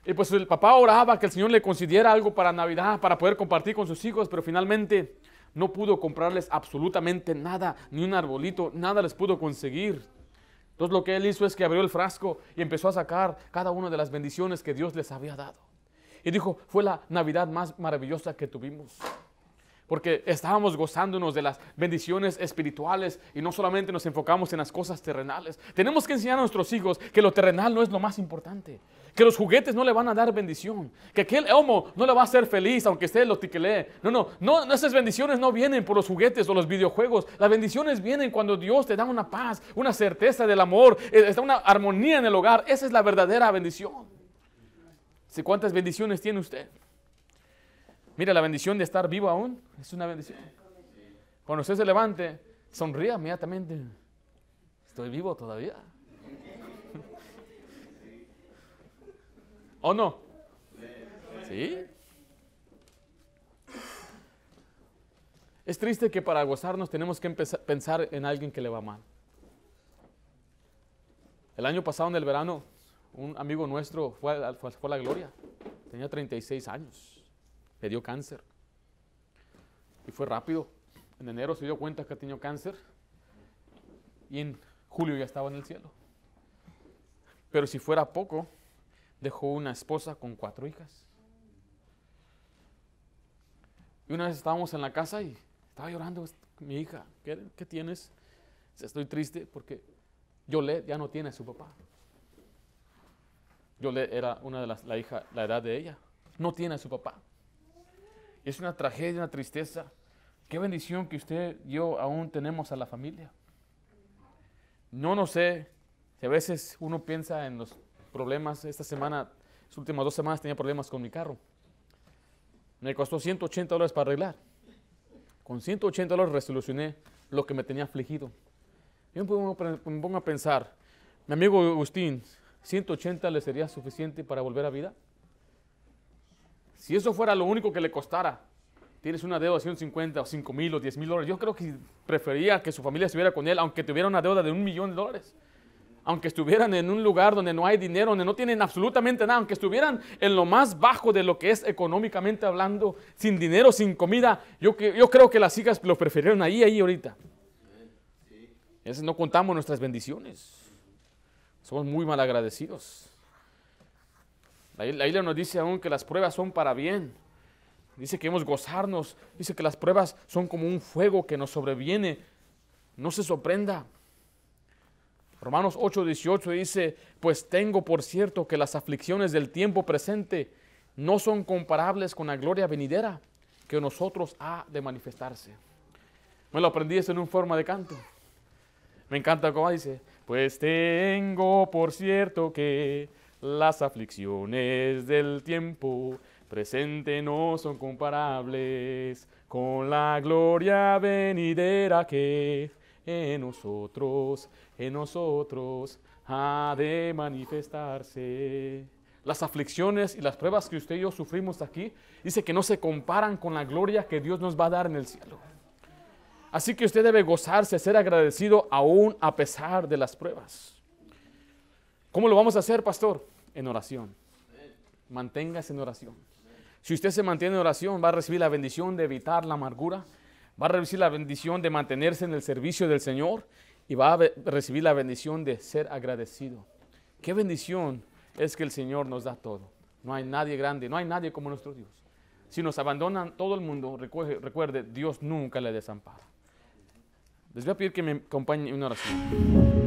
Y pues el papá oraba que el Señor le concediera algo para Navidad, para poder compartir con sus hijos, pero finalmente no pudo comprarles absolutamente nada, ni un arbolito, nada les pudo conseguir. Entonces lo que él hizo es que abrió el frasco y empezó a sacar cada una de las bendiciones que Dios les había dado. Y dijo, fue la Navidad más maravillosa que tuvimos porque estábamos gozándonos de las bendiciones espirituales y no solamente nos enfocamos en las cosas terrenales. Tenemos que enseñar a nuestros hijos que lo terrenal no es lo más importante, que los juguetes no le van a dar bendición, que aquel homo no le va a hacer feliz aunque esté lo tiquelee. No, no, no, esas bendiciones no vienen por los juguetes o los videojuegos. Las bendiciones vienen cuando Dios te da una paz, una certeza del amor, eh, está una armonía en el hogar. Esa es la verdadera bendición. ¿Cuántas bendiciones tiene usted? Mira, la bendición de estar vivo aún es una bendición. Cuando usted se levante, sonríe inmediatamente. Estoy vivo todavía. ¿O no? ¿Sí? Es triste que para gozarnos tenemos que empezar, pensar en alguien que le va mal. El año pasado en el verano, un amigo nuestro fue, fue, fue a la gloria. Tenía 36 años le dio cáncer. Y fue rápido. En enero se dio cuenta que tenía cáncer y en julio ya estaba en el cielo. Pero si fuera poco, dejó una esposa con cuatro hijas. Y una vez estábamos en la casa y estaba llorando mi hija. ¿Qué, qué tienes? Estoy triste porque Yolette ya no tiene a su papá. Yolette era una de las, la hija, la edad de ella. No tiene a su papá. Es una tragedia, una tristeza. Qué bendición que usted y yo aún tenemos a la familia. No, no sé si a veces uno piensa en los problemas. Esta semana, las últimas dos semanas tenía problemas con mi carro. Me costó 180 dólares para arreglar. Con 180 dólares resolucioné lo que me tenía afligido. Yo me pongo, a pensar, mi amigo Agustín, 180 le sería suficiente para volver a vida. Si eso fuera lo único que le costara, tienes una deuda de 150 o 5 mil o 10 mil dólares, yo creo que prefería que su familia estuviera con él, aunque tuviera una deuda de un millón de dólares. Aunque estuvieran en un lugar donde no hay dinero, donde no tienen absolutamente nada, aunque estuvieran en lo más bajo de lo que es económicamente hablando, sin dinero, sin comida, yo, creo que las hijas lo prefirieron ahí, ahí ahorita. No contamos nuestras bendiciones. Somos muy mal agradecidos. La, la Biblia nos dice aún que las pruebas son para bien. Dice que hemos gozarnos. Dice que las pruebas son como un fuego que nos sobreviene. No se sorprenda. Romanos 8:18 dice, pues tengo por cierto que las aflicciones del tiempo presente no son comparables con la gloria venidera que nosotros ha de manifestarse. Me lo aprendí eso en una forma de canto. Me encanta cómo dice, pues tengo por cierto que las aflicciones del tiempo presente no son comparables con la gloria venidera que en nosotros, en nosotros ha de manifestarse. Las aflicciones y las pruebas que usted y yo sufrimos aquí, dice que no se comparan con la gloria que Dios nos va a dar en el cielo. Así que usted debe gozarse, ser agradecido aún a pesar de las pruebas. ¿Cómo lo vamos a hacer, pastor? En oración. Manténgase en oración. Si usted se mantiene en oración, va a recibir la bendición de evitar la amargura, va a recibir la bendición de mantenerse en el servicio del Señor y va a recibir la bendición de ser agradecido. Qué bendición es que el Señor nos da todo. No hay nadie grande, no hay nadie como nuestro Dios. Si nos abandonan todo el mundo, recuerde, recuerde Dios nunca le desampara. Les voy a pedir que me acompañen en una oración.